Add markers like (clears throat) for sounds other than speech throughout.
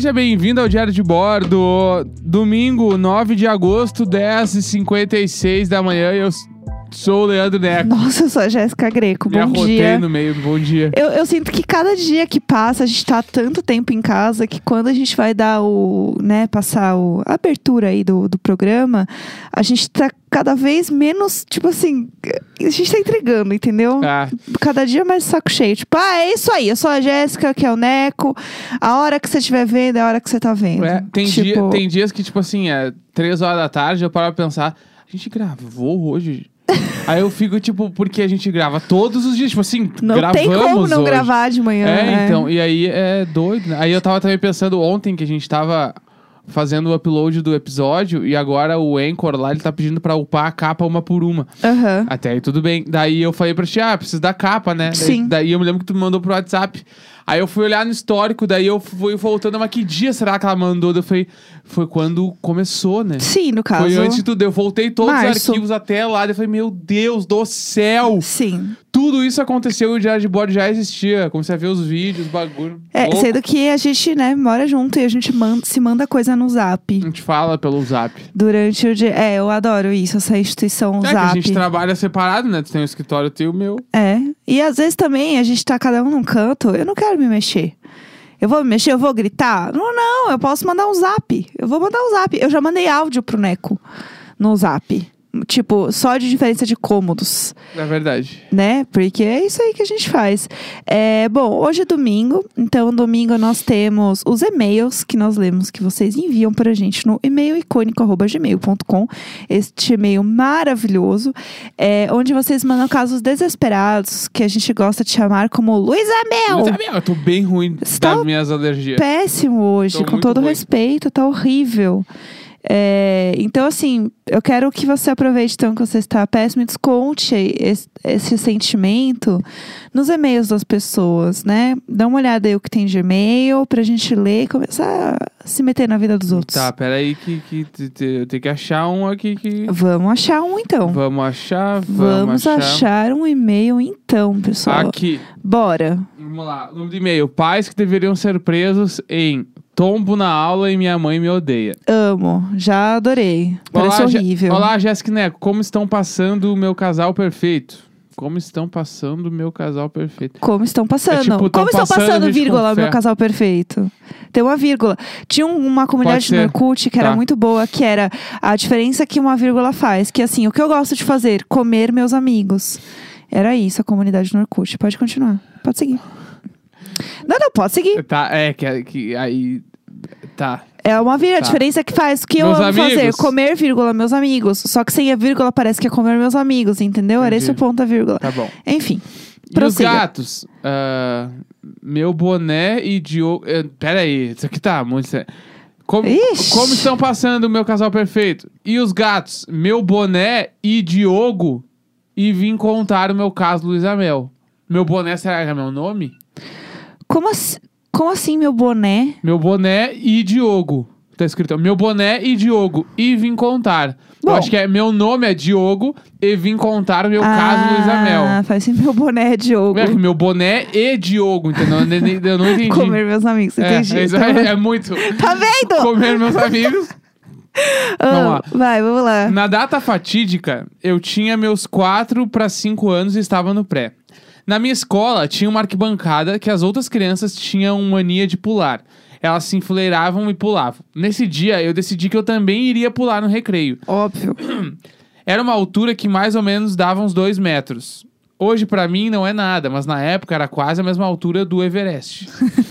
Seja bem-vindo ao Diário de Bordo. Domingo, 9 de agosto, 10h56 da manhã. Eu sou o Leandro Neco. Nossa, eu sou a Jéssica Greco. Me Bom dia. no meio. Bom dia. Eu, eu sinto que cada dia que passa, a gente tá tanto tempo em casa que quando a gente vai dar o, né, passar o, a abertura aí do, do programa, a gente tá cada vez menos, tipo assim, a gente tá entregando, entendeu? Ah, Cada dia mais saco cheio. Tipo, ah, é isso aí, eu sou a Jéssica, que é o Neco. A hora que você estiver vendo é a hora que você tá vendo. é, tem, tipo, dia- tem dias que, tipo assim, é 3 horas da tarde, eu paro pra pensar, a gente gravou hoje? Aí eu fico, tipo, porque a gente grava todos os dias, tipo assim, Não gravamos tem como não hoje. gravar de manhã. É, né? então, e aí é doido, né? Aí eu tava também pensando ontem que a gente tava fazendo o upload do episódio e agora o Anchor lá, ele tá pedindo pra upar a capa uma por uma. Aham. Até aí tudo bem. Daí eu falei pra ti, ah, preciso da capa, né? Daí, Sim. Daí eu me lembro que tu me mandou pro WhatsApp. Aí eu fui olhar no histórico, daí eu fui voltando, mas que dia será que ela mandou? Daí Eu falei, foi quando começou, né? Sim, no caso. Foi antes de tudo. Eu voltei todos os Março. arquivos até lá. Daí eu falei, meu Deus do céu! Sim. Tudo isso aconteceu e o Diário de Bordo já existia. Comecei a ver os vídeos, bagulho. É, Louco. sendo que a gente, né, mora junto e a gente manda, se manda coisa no A zap gente fala pelo zap. durante o dia. É, eu adoro isso, essa instituição É que a zap. gente trabalha separado, né? Tu tem um escritório teu e o meu. É. E às vezes também a gente tá cada um num canto, eu não quero me mexer. Eu vou me mexer, eu vou gritar? Não, não, eu posso mandar um zap. Eu vou mandar um zap. Eu já mandei áudio pro Neco no zap. Tipo, só de diferença de cômodos. É verdade. né? Porque é isso aí que a gente faz. É, bom, hoje é domingo, então domingo nós temos os e-mails que nós lemos que vocês enviam pra gente no e-mail icônico@gmail.com. Este e-mail maravilhoso, é, onde vocês mandam casos desesperados que a gente gosta de chamar como Luísa Mel. Mas, sabe, eu tô bem ruim Está das minhas alergias. Péssimo hoje, Tô com todo ruim. respeito, tá horrível. É, então, assim, eu quero que você aproveite então que você está péssimo e desconte esse, esse sentimento nos e-mails das pessoas, né? Dá uma olhada aí o que tem de e-mail pra gente ler e começar a se meter na vida dos outros. Tá, peraí que, que te- eu tenho que achar um aqui que... Vamos achar um então. Vamos achar, vamos, Vamos achar um e-mail então, pessoal. Aqui, Bora. vamos lá. Nome do e-mail. Pais que deveriam ser presos em tombo na aula e minha mãe me odeia. Amo. Já adorei. Parece Olá, Jé- horrível. Olá, Jéssica Neco. Como estão passando o meu casal perfeito? Como estão passando o meu casal perfeito? Como estão passando? É tipo, tão Como estão passando, a passando, gente vírgula, confia. meu casal perfeito? Tem uma vírgula. Tinha um- uma comunidade Pode no ser. Orkut que era Tá. muito boa, que era a diferença que uma vírgula faz. Que assim, o que eu gosto de fazer? Comer meus amigos. Era isso a comunidade no Orkut. Pode continuar. Pode seguir. Não, não, pode seguir. Tá, é, que, que aí... Tá. É uma vírgula, Tá. a diferença que faz. O que Meus eu amo fazer? Comer, vírgula, meus amigos. Só que sem a vírgula parece que é comer meus amigos, entendeu? Era esse o Entendi. ponto da vírgula. Tá bom. Enfim. E os gatos? Ah, meu boné e Diogo. eh, Pera aí, isso aqui tá muito sério. Como, Ixi. como estão passando o meu casal perfeito? E os gatos? Meu boné e Diogo? E vim contar o meu caso, Luísa Mel. Meu boné será que é meu nome? Como, assim, como assim, meu boné? Meu boné e Diogo. Tá escrito, meu boné e Diogo. E vim contar. Bom. Eu acho que é meu nome é Diogo e vim contar o meu caso, Luísa Mel. Ah, faz assim, meu boné é Diogo. É meu boné e Diogo, entendeu? Eu não entendi. Comer meus amigos, É, entendi. tá, é, é muito. (laughs) Tá vendo? Comer meus (laughs) amigos. Ah, vamos lá. Vai, vamos lá. Na data fatídica, eu tinha meus 4 para 5 anos e estava no pré. Na minha escola, tinha uma arquibancada que as outras crianças tinham mania de pular. Elas se enfileiravam e pulavam. Nesse dia, eu decidi que eu também iria pular no recreio. Óbvio. (clears throat) Era uma altura que mais ou menos dava uns 2 metros. Hoje, pra mim, não é nada, mas na época era quase a mesma altura do Everest. (laughs)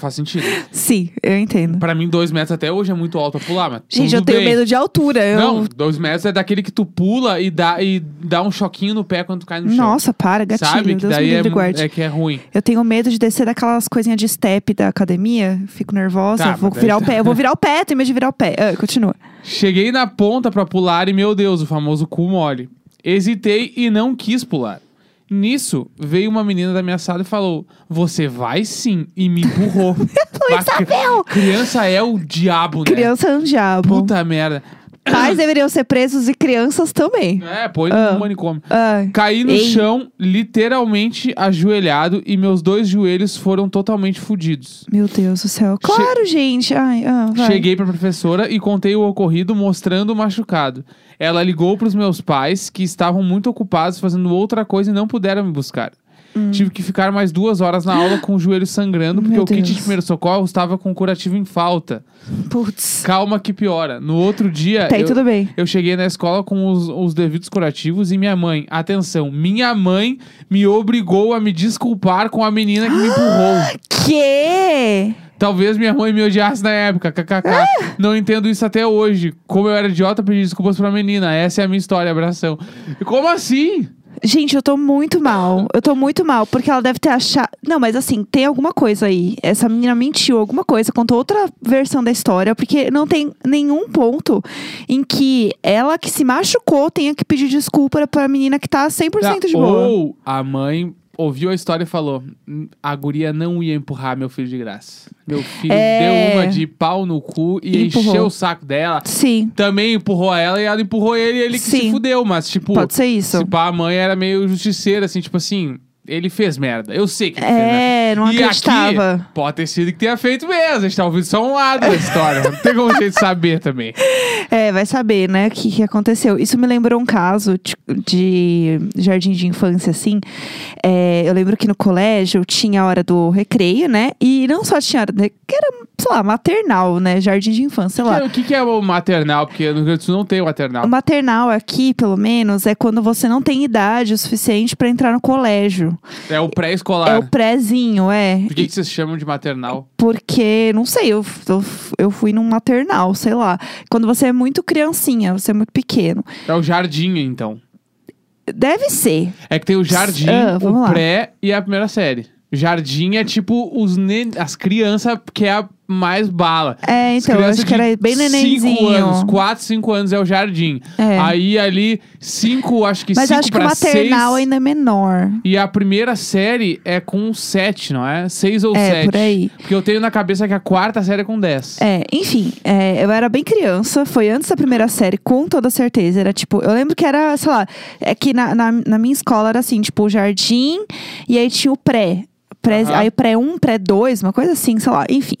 Faz sentido. Sim, eu entendo. Pra mim, 2 metros até hoje é muito alto pra pular, mas. Gente, eu tenho bem. medo de altura. Eu... Não, dois metros é daquele que tu pula e dá, e dá um choquinho no pé quando tu cai no chão. Nossa, para, gatilho. Sabe? Que Deus me daí é, guarde. é que é ruim. Eu tenho medo de descer daquelas coisinhas de step da academia. Fico nervosa. Tá, vou virar daí o pé. Eu vou virar o pé, tenho medo de virar o pé. Ah, continua. Cheguei na ponta pra pular e, meu Deus, o famoso cu mole. Hesitei e não quis pular. Nisso, veio uma menina da minha sala e falou: Você vai sim, e me empurrou. (laughs) Mas Mel! Criança é o diabo, né? Criança é um diabo. Puta merda. Pais (coughs) deveriam ser presos e crianças também. É, põe Ah. no manicômio. Ai. Caí no Ei. chão, literalmente ajoelhado, e meus dois joelhos foram totalmente fodidos. Meu Deus do céu. Che- Claro, gente. Ai, ah. Cheguei pra professora e contei o ocorrido mostrando o machucado. Ela ligou pros meus pais, que estavam muito ocupados fazendo outra coisa e não puderam me buscar. Tive que ficar mais duas horas na aula com o joelho sangrando, porque Hum. Meu o kit Deus. de primeiro socorro estava com curativo em falta. Putz. Calma que piora. No outro dia, Tá eu, tudo bem. eu cheguei na escola com os, os devidos curativos e minha mãe, atenção, minha mãe me obrigou a me desculpar com a menina que me empurrou. Que? Talvez minha mãe me odiasse na época, kkk. Não entendo isso até hoje. Como eu era idiota, pedi desculpas pra menina. Essa é a minha história, abração. E como assim? Gente, eu tô muito mal. Eu tô muito mal, porque ela deve ter achado. Não, mas assim, tem alguma coisa aí. Essa menina mentiu alguma coisa, contou outra versão da história, porque não tem nenhum ponto em que ela que se machucou tenha que pedir desculpa pra menina que tá 100% de boa. Ou a mãe ouviu a história e falou: "Hum, a guria não ia empurrar meu filho de graça. Meu filho É. deu uma de pau no cu e Empurrou. encheu o saco dela. Sim, Também empurrou ela e ela empurrou ele e ele que se Sim. fudeu. Mas, tipo, pode ser isso. se pá, a mãe era meio justiceira, assim, tipo assim. Ele fez merda. Eu sei que ele fez merda. É, não e acreditava. aqui, pode ter sido que tenha feito mesmo. A gente tá ouvindo só um lado da história. Não tem como a gente saber também. É, vai saber, né, o que, que aconteceu. Isso me lembrou um caso de, jardim de infância, assim. É, eu lembro que no colégio tinha a hora do recreio, né? E não só tinha hora do recreio, que era, sei lá, maternal, né? Jardim de infância, sei lá. O que, que é o maternal? Porque no Rio Grande do Sul não tem o maternal. O maternal aqui, pelo menos, é quando você não tem idade o suficiente pra entrar no colégio. É o pré-escolar. É o prézinho, é. Por que, que vocês chamam de maternal? Porque, não sei, eu, eu, eu fui num maternal, sei lá. Quando você é muito criancinha, você é muito pequeno. É o jardim, então. Deve ser. É que tem o jardim, Ah, o lá. pré e a primeira série. Jardim é tipo os as crianças que é a mais bala. É, então, eu acho que era bem Cinco nenenzinho. anos, 4, 5 anos é o jardim. É. Aí ali, 5, acho que Mas 5 acho que o maternal 6. ainda é menor. E a primeira série é com 7, não é? 6 ou É, 7. por aí. Porque eu tenho na cabeça que a quarta série é com 10. É, enfim, é, eu era bem criança, foi antes da primeira série, com toda certeza. Era tipo, eu lembro que era, sei lá, é que na, na, na minha escola era assim, tipo, o jardim e aí tinha o pré. Pré, Aham. Aí pré 1, pré 2, uma coisa assim, sei lá, enfim.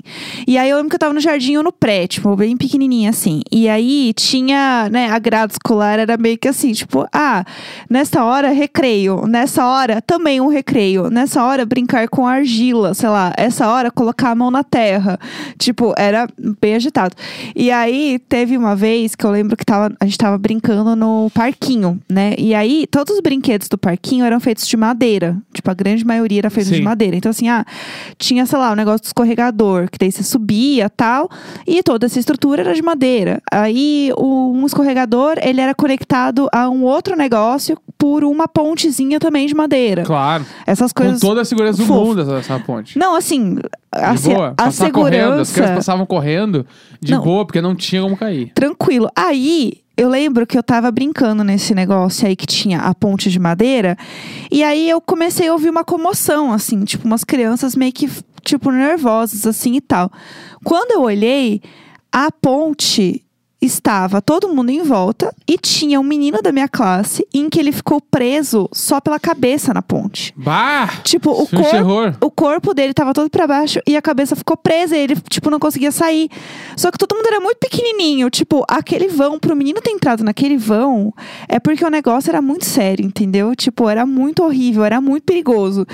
E aí eu lembro que eu tava no jardim ou no pré, tipo, bem pequenininha assim. E aí tinha, né, a grade escolar era meio que assim, tipo, ah, nessa hora recreio, nessa hora também um recreio, nessa hora brincar com argila, sei lá, essa hora colocar a mão na terra. Tipo, era bem agitado. E aí teve uma vez que eu lembro que tava, a gente tava brincando no parquinho, né? E aí todos os brinquedos do parquinho eram feitos de madeira. Tipo, a grande maioria era feita de Sim. Então, assim, ah, tinha, sei lá, o negócio do escorregador, que daí você subia tal, e toda essa estrutura era de madeira. Aí, o, um escorregador, ele era conectado a um outro negócio por uma pontezinha também de madeira. Claro. Essas Com coisas. toda a segurança do fofo. mundo, essa, essa ponte. Não, assim, a, de boa. a Passar correndo. As segurança. crianças passavam correndo de Não. boa, porque não tinha como cair. Tranquilo. Aí, eu lembro que eu tava brincando nesse negócio aí que tinha a ponte de madeira. E aí eu comecei a ouvir uma comoção, assim, tipo, umas crianças meio que, tipo, nervosas, assim e tal. Quando eu olhei, a ponte estava todo mundo em volta e tinha um menino da minha classe em que ele ficou preso só pela cabeça na ponte. Bah! Tipo, o corpo terror. o corpo dele tava todo pra baixo e a cabeça ficou presa e ele, tipo, não conseguia sair. Só que todo mundo era muito pequenininho. Tipo, aquele vão, pro menino ter entrado naquele vão, é porque o negócio era muito sério, entendeu? Tipo, era muito horrível, era muito perigoso.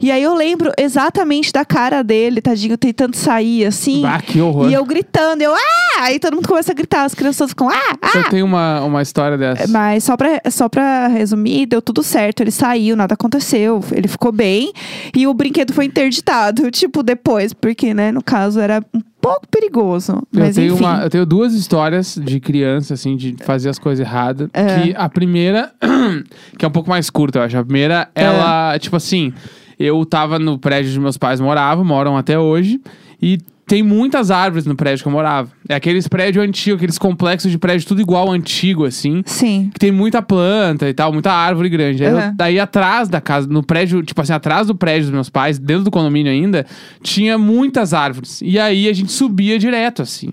E aí eu lembro exatamente da cara dele, tadinho, tentando sair, assim. Bah, que horror. E eu gritando, eu, ah! Aí todo mundo começa a gritar, as crianças ficam, ah, ah! Eu tenho uma, uma história dessa. Mas só pra, só pra resumir, deu tudo certo. Ele saiu, nada aconteceu. Ele ficou bem. E o brinquedo foi interditado, (laughs) tipo, depois. Porque, né, no caso, era um pouco perigoso. Eu Mas tenho, enfim. uma, eu tenho duas histórias de criança, assim, de fazer as coisas erradas. É. Que a primeira, (clears throat) que é um pouco mais curta, eu acho. A primeira, É. ela, tipo assim, eu tava no prédio onde meus pais moravam, moram até hoje. E tem muitas árvores no prédio que eu morava. É aqueles prédios antigos, aqueles complexos de prédio tudo igual antigo, assim. Sim. Que tem muita planta e tal, muita árvore grande. Aí eu- Uhum. daí atrás da casa, no prédio, tipo assim, atrás do prédio dos meus pais, dentro do condomínio ainda, tinha muitas árvores. E aí a gente subia direto, assim.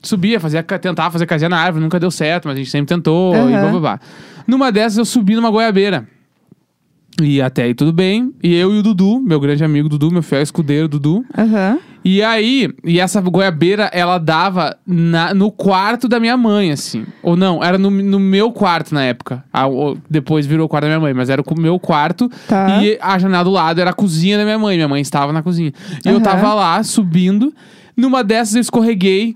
Subia, fazia, tentava fazer casinha na árvore, nunca deu certo, mas a gente sempre tentou e Uhum. blá blá blá. Numa dessas eu subi numa goiabeira. E até aí tudo bem. E eu e o Dudu, meu grande amigo Dudu, meu fiel escudeiro Dudu. Aham. E aí, e essa goiabeira, ela dava na- no quarto da minha mãe, assim. Ou não, era no, no meu quarto na época. Ah, depois virou o quarto da minha mãe, mas era o meu quarto. Tá. E a janela do lado era a cozinha da minha mãe. Minha mãe estava na cozinha. E eu Aham. tava lá, subindo. Numa dessas eu escorreguei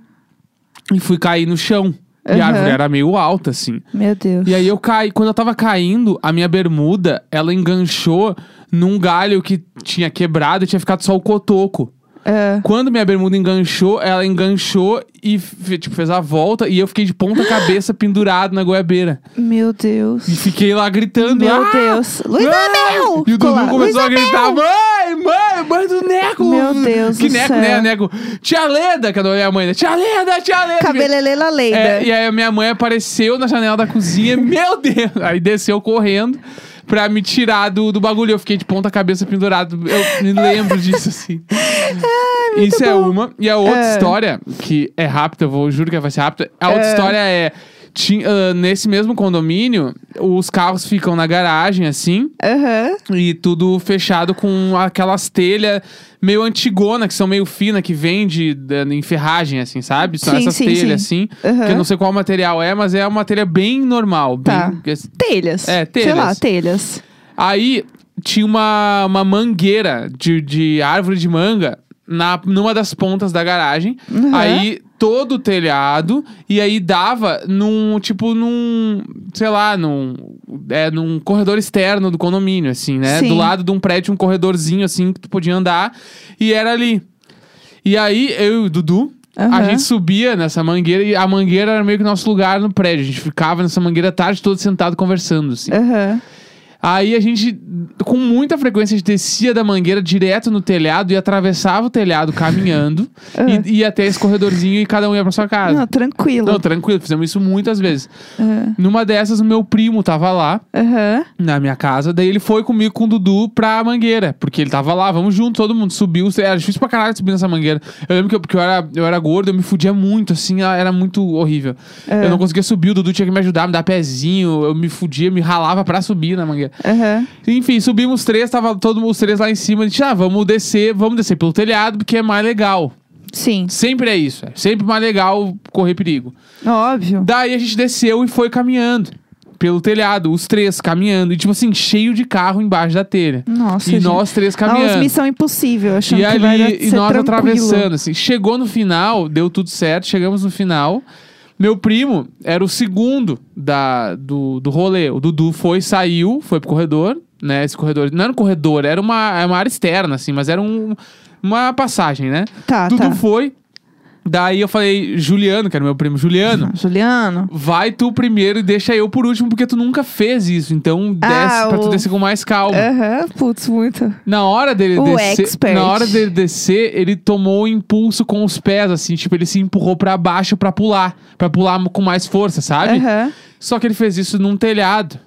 e fui cair no chão. E a árvore era meio alta, assim. Meu Deus. E aí eu caí, quando eu tava caindo, a minha bermuda, ela enganchou num galho que tinha quebrado e tinha ficado só o cotoco. É. Quando minha bermuda enganchou, ela enganchou e tipo, fez a volta e eu fiquei de ponta cabeça pendurado na goiabeira. Meu Deus. E fiquei lá gritando. Meu "Ah! Deus. Luiz Ah!" E o Dudu começou a Luiz gritar: Abel! mãe, mãe, mãe do Neco! Meu Deus Que do Neco, céu. né? Neco. Tia Leda, que é a minha mãe, né? Tia Leda, tia Leda! Cabelelela Leida. É, e aí a minha mãe apareceu na janela da cozinha, (laughs) meu Deus! Aí desceu correndo pra me tirar do, do bagulho. Eu fiquei de ponta cabeça pendurado. Eu me lembro disso, assim. (laughs) Isso é uma. E a outra É. história, que é rápida, eu vou, juro que vai ser rápida. A outra É. história é. Ti- ah, nesse mesmo condomínio, os carros ficam na garagem, assim, Aham. e tudo fechado com aquelas telhas meio antigona, que são meio fina, que vende em ferragem, assim, sabe? São Sim, essas sim, telhas, sim. assim. Aham. Que eu não sei qual material é, mas é uma telha bem normal. Tá. Bem, Telhas. É, Sei lá, telhas. telhas. Aí tinha uma, uma mangueira de, de árvore de manga na, numa das pontas da garagem. Uhum. Aí todo o telhado. E aí dava num, tipo, num, sei lá, num, é, num corredor externo do condomínio, assim, né? Sim. Do lado de um prédio, um corredorzinho, assim, que tu podia andar. E era ali. E aí eu e o Dudu. A Aham. gente subia nessa mangueira e a mangueira era meio que nosso lugar no prédio. A gente ficava nessa mangueira a tarde toda sentado conversando, assim. Aham. Aí a gente, com muita frequência, a gente descia da mangueira direto no telhado e atravessava o telhado caminhando (laughs) Uhum. e ia até esse corredorzinho e cada um ia pra sua casa. Não, tranquilo. Não, tranquilo, fizemos isso muitas vezes. Aham. Numa dessas, o meu primo tava lá Aham. na minha casa, daí ele foi comigo com o Dudu pra mangueira, porque ele tava lá, vamos junto, todo mundo subiu. Era difícil pra caralho subir nessa mangueira. Eu lembro que eu, porque eu era, eu era gordo, eu me fudia muito, assim, era muito horrível. Eu não conseguia subir, o Dudu tinha que me ajudar, me dar pezinho, eu me fudia, me ralava pra subir na mangueira. Aham. Enfim, subimos três, tava todos os três lá em cima. A gente, ah, vamos descer, vamos descer pelo telhado, porque é mais legal. Sim. Sempre é isso, é sempre mais legal correr perigo. Óbvio. Daí a gente desceu e foi caminhando pelo telhado, os três caminhando. E tipo assim, cheio de carro embaixo da telha. Nossa, e gente. nós três Nossa, caminhando. missão impossível. Achando E que vai ali, e ser nós tranquilo. atravessando, assim. Chegou no final, deu tudo certo, chegamos no final. Meu primo era o segundo da, do, do rolê. O Dudu foi, saiu, foi pro corredor, né? Esse corredor. Não era um corredor, era uma, era uma área externa, assim, mas era um, uma passagem, né? Tá, Dudu tá. foi. Daí eu falei, Juliano, que era meu primo, Juliano. (laughs) Juliano. Vai tu primeiro e deixa eu por último, porque tu nunca fez isso. Então desce Ah, pra tu o- descer com mais calma. Aham, putz, muito. Na hora dele O descer, expert. na hora dele descer, ele tomou o impulso com os pés, assim, tipo, ele se empurrou pra baixo pra pular, Pra pular com mais força, sabe? Aham. Só que ele fez isso num telhado.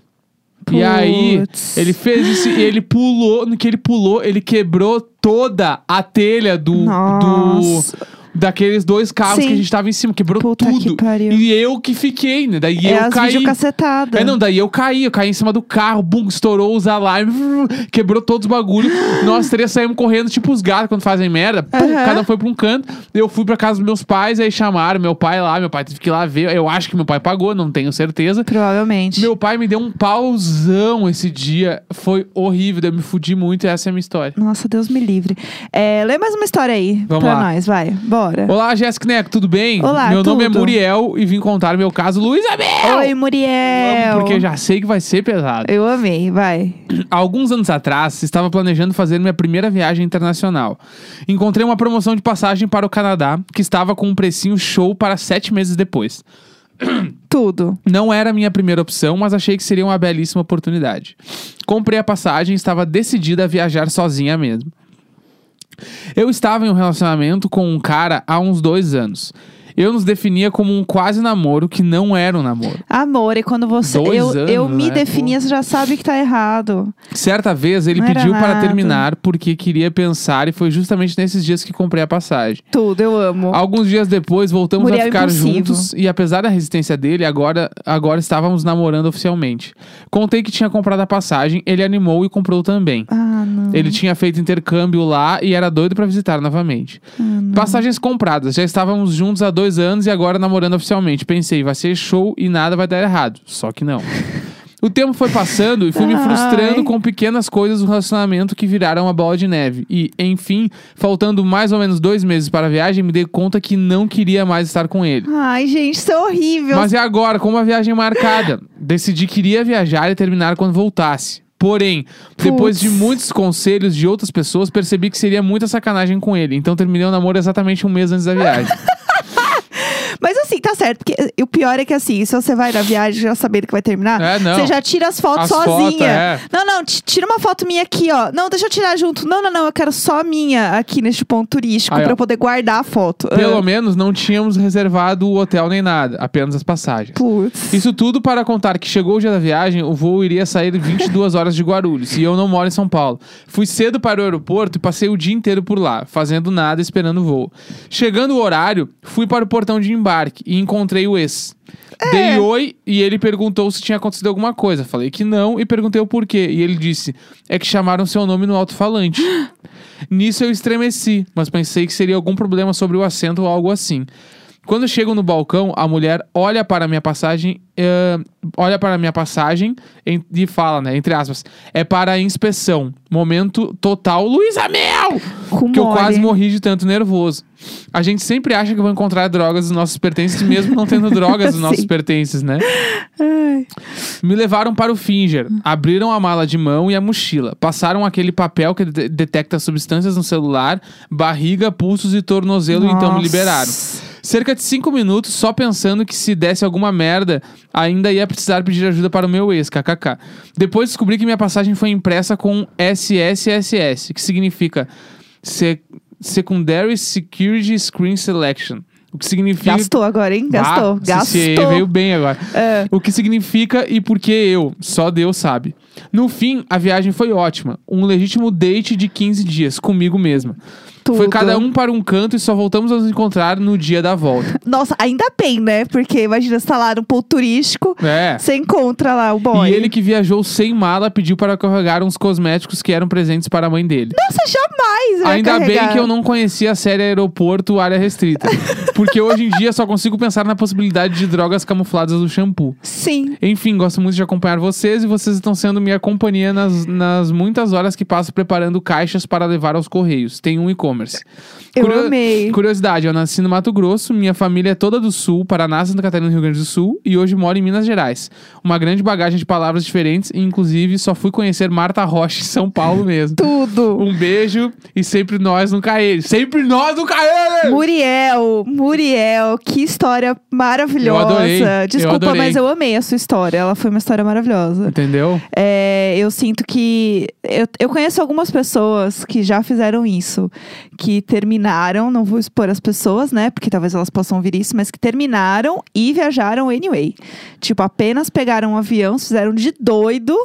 E aí, Putz. ele fez isso e ele pulou, no que ele pulou, ele quebrou toda a telha do, do Nossa. Daqueles dois carros Sim. que a gente tava em cima, quebrou Puta tudo. que. E eu que fiquei, né? Daí é eu as caí. videocacetadas. É, não, daí eu caí, eu caí em cima do carro, bum, estourou os alarmes, (laughs) quebrou todos os bagulhos. Nós três saímos correndo, tipo os gatos quando fazem merda. Pum, Aham. Cada um foi pra um canto. Eu fui pra casa dos meus pais, aí chamaram meu pai lá, meu pai teve que ir lá ver. Eu acho que meu pai pagou, não tenho certeza. Provavelmente. Meu pai me deu um pauzão esse dia. Foi horrível, eu me fudi muito e essa é a minha história. Nossa, Deus me livre. É, lê mais uma história aí Vamos pra lá. nós, vai. Bora. Olá, Jéssica Neco, tudo bem? Olá, Meu nome é tudo. Muriel e vim contar meu caso Luiz Abel! Oi, Muriel. Porque já sei que vai ser pesado. Eu amei, vai. (clears throat) Alguns anos atrás, estava planejando fazer minha primeira viagem internacional. Encontrei uma promoção de passagem para o Canadá que estava com um precinho show para sete meses depois. (clears throat) Tudo. Não era a minha primeira opção, mas achei que seria uma belíssima oportunidade. Comprei a passagem e estava decidida a viajar sozinha mesmo. Eu estava em um relacionamento com um cara há uns dois anos. Eu nos definia como um quase namoro que não era um namoro. Amor, e quando você. Dois eu, eu anos, me né? definia, você já sabe que tá errado. Certa vez ele Não pediu para terminar porque queria pensar e foi justamente nesses dias que comprei a passagem. Tudo, eu amo. Alguns dias depois voltamos Muriel a ficar impulsivo. juntos e apesar da resistência dele, agora, agora estávamos namorando oficialmente. Contei que tinha comprado a passagem, ele animou e comprou também. Ah, não. Ele tinha feito intercâmbio lá e era doido pra visitar novamente. Ah, Passagens compradas, já estávamos juntos há dois anos e agora namorando oficialmente. Pensei, vai ser show e nada vai dar errado. Só que não. O tempo foi passando e fui me (laughs) Ai. frustrando com pequenas coisas do relacionamento que viraram uma bola de neve. E, enfim, faltando mais ou menos dois meses para a viagem, me dei conta que não queria mais estar com ele. Ai, gente, isso é horrível. Mas e agora, com uma viagem marcada? Decidi que iria viajar e terminar quando voltasse. Porém, depois de muitos conselhos de outras pessoas, percebi que seria muita sacanagem com ele. Então terminei o namoro exatamente um mês antes da viagem. (laughs) Mas assim, tá certo. Porque o pior é que assim, se você vai na viagem já sabendo que vai terminar, É, você já tira as fotos As sozinha. fotos, é. Não, não, tira uma foto minha aqui, ó. Não, deixa eu tirar junto. Não, não, não, eu quero só a minha aqui neste ponto turístico ó. eu poder guardar a foto. Pelo Ah, menos não tínhamos reservado o hotel nem nada, apenas as passagens. Putz. Isso tudo para contar que chegou o dia da viagem, o voo iria sair 22 horas de Guarulhos e eu não moro em São Paulo. Fui cedo para o aeroporto e passei o dia inteiro por lá, fazendo nada esperando o voo. Chegando o horário, fui para o portão de embarque e encontrei o ex. Dei oi e ele perguntou se tinha acontecido alguma coisa. Falei que não e perguntei o porquê. E ele disse: é que chamaram seu nome no alto-falante. (gasps) Nisso eu estremeci, mas pensei que seria algum problema sobre o assento ou algo assim. Quando chego no balcão, a mulher olha para a minha passagem, eh, olha para a minha passagem em- e fala, né, entre aspas, é para a inspeção. Momento total, Luísa Mel! Com Que eu mole. quase morri de tanto nervoso. A gente sempre acha que vai encontrar drogas nos nossos pertences, mesmo não tendo drogas nos (laughs) nossos pertences, né? Ai. Me levaram para o Finger, abriram a mala de mão e a mochila, passaram aquele papel que de- detecta substâncias no celular, barriga, pulsos e tornozelo, e então me Nossa. liberaram. Cerca de cinco minutos só pensando que se desse alguma merda, ainda ia precisar pedir ajuda para o meu ex, kkk. Depois descobri que minha passagem foi impressa com SSSS, que significa Se- Secondary Security Screen Selection. O que significa. Gastou agora, hein? Gastou. Ah, Gastou. veio bem agora. É. O que significa e por que eu? Só Deus sabe. No fim, a viagem foi ótima. Um legítimo date de 15 dias comigo mesma. Foi Tudo. cada um para um canto e só voltamos a nos encontrar no dia da volta. (laughs) Nossa, ainda bem, né? Porque imagina, você tá lá no ponto turístico, É. você encontra lá o boy. E ele que viajou sem mala pediu para carregar uns cosméticos que eram presentes para a mãe dele. Nossa, jamais Ainda carregar. bem que eu não conhecia a série Aeroporto Área Restrita. (laughs) Porque hoje em dia só consigo pensar na possibilidade de drogas camufladas no shampoo. Sim. Enfim, gosto muito de acompanhar vocês e vocês estão sendo minha companhia nas, nas muitas horas que passo preparando caixas para levar aos correios. Tem um e-commerce. Eu Curio- amei. Curiosidade, eu nasci no Mato Grosso, minha família é toda do Sul, Paraná, Santa Catarina Rio Grande do Sul, e hoje moro em Minas Gerais. Uma grande bagagem de palavras diferentes, e inclusive só fui conhecer Marta Rocha em São Paulo mesmo. (laughs) Tudo. Um beijo e sempre nós no Caele. Sempre nós no Caele! Muriel, Muriel, que história maravilhosa. Eu adorei, eu Desculpa, adorei. mas eu amei a sua história. Ela foi uma história maravilhosa. Entendeu? É, eu sinto que. Eu, eu conheço algumas pessoas que já fizeram isso. Que terminaram, não vou expor as pessoas, né? Porque talvez elas possam ouvir isso, mas que terminaram e viajaram anyway. Tipo, apenas pegaram um avião, fizeram de doido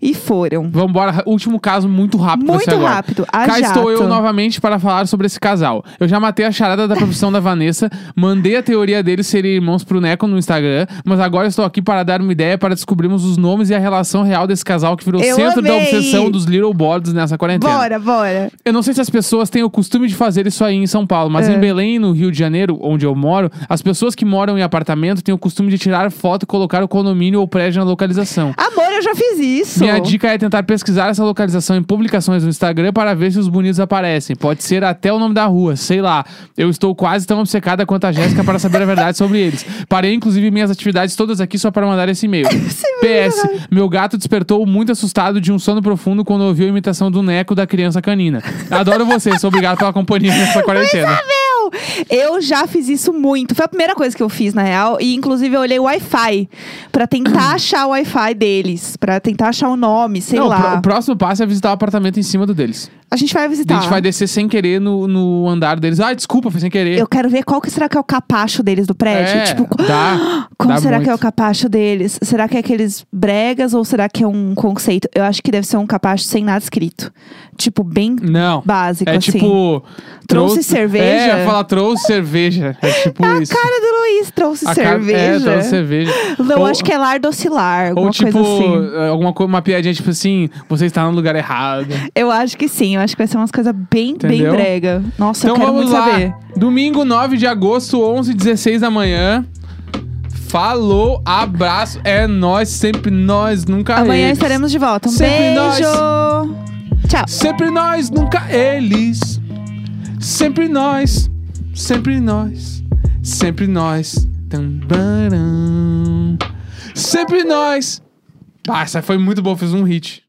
e foram. Vambora, último caso muito rápido Muito rápido. A Cá estou eu jato. novamente para falar sobre esse casal. Eu já matei a charada da profissão da Vanessa, mandei a teoria deles serem irmãos pro Neco no Instagram, mas agora estou aqui para dar uma ideia para descobrirmos os nomes e a relação real desse casal que virou Eu centro da amei! obsessão dos Little Boards nessa quarentena. Bora, bora. Eu não sei se as pessoas têm o costume de fazer isso aí em São Paulo, mas É. em Belém, no Rio de Janeiro, onde eu moro, as pessoas que moram em apartamento têm o costume de tirar foto e colocar o condomínio ou prédio na localização. Amor, eu já fiz isso. Minha dica é tentar pesquisar essa localização em publicações no Instagram para ver se os bonitos aparecem. Pode ser até o nome da rua, sei lá. Eu estou quase tão obcecada quanto a Jéssica para saber a verdade sobre eles. Parei, inclusive, minhas atividades todas aqui só para mandar esse e-mail. (laughs) PS, meu gato despertou muito assustado de um sono profundo quando ouviu a imitação do Neco da criança canina. Adoro vocês, sou obrigado pela companhia nessa quarentena. Eu já fiz isso muito. Foi a primeira coisa que eu fiz, na real. E, inclusive, eu olhei o Wi-Fi pra tentar (clears throat) achar o Wi-Fi deles. Pra tentar achar o nome, sei Não, o lá. pró- o próximo passo é visitar o apartamento em cima do deles. A gente vai A visitar. gente vai descer sem querer no, no andar deles. Ah, desculpa, foi sem querer. Eu quero ver qual que será que é o capacho deles do prédio. É, tipo, dá. (gasps) como dá será que é o muito. capacho deles? Será que é aqueles bregas ou será que é um conceito? Eu acho que deve ser um capacho sem nada escrito. Tipo, bem Não. básico, É assim. tipo. Trouxe cerveja? É, falar trouxe cerveja. É tipo A isso. cara do Luiz trouxe A cara- cerveja. É, trouxe cerveja. Não, Ou- acho que é lar docilar, alguma Ou tipo, coisa assim. alguma coisa, uma piadinha tipo assim, você está no lugar errado. Eu acho que sim, eu acho que vai ser umas coisas bem, bem Entendeu? brega. Nossa, então eu quero vamos muito lá. saber. Domingo 9 de agosto, 11 16 da manhã. Falou, abraço, é nós, sempre nós, nunca Amanhã eles. estaremos de volta. Um Sempre beijo. Tchau. Sempre nós, nunca eles. Sempre nós, sempre nós, sempre nós. Sempre nós. Ah, essa foi muito boa, fez um hit.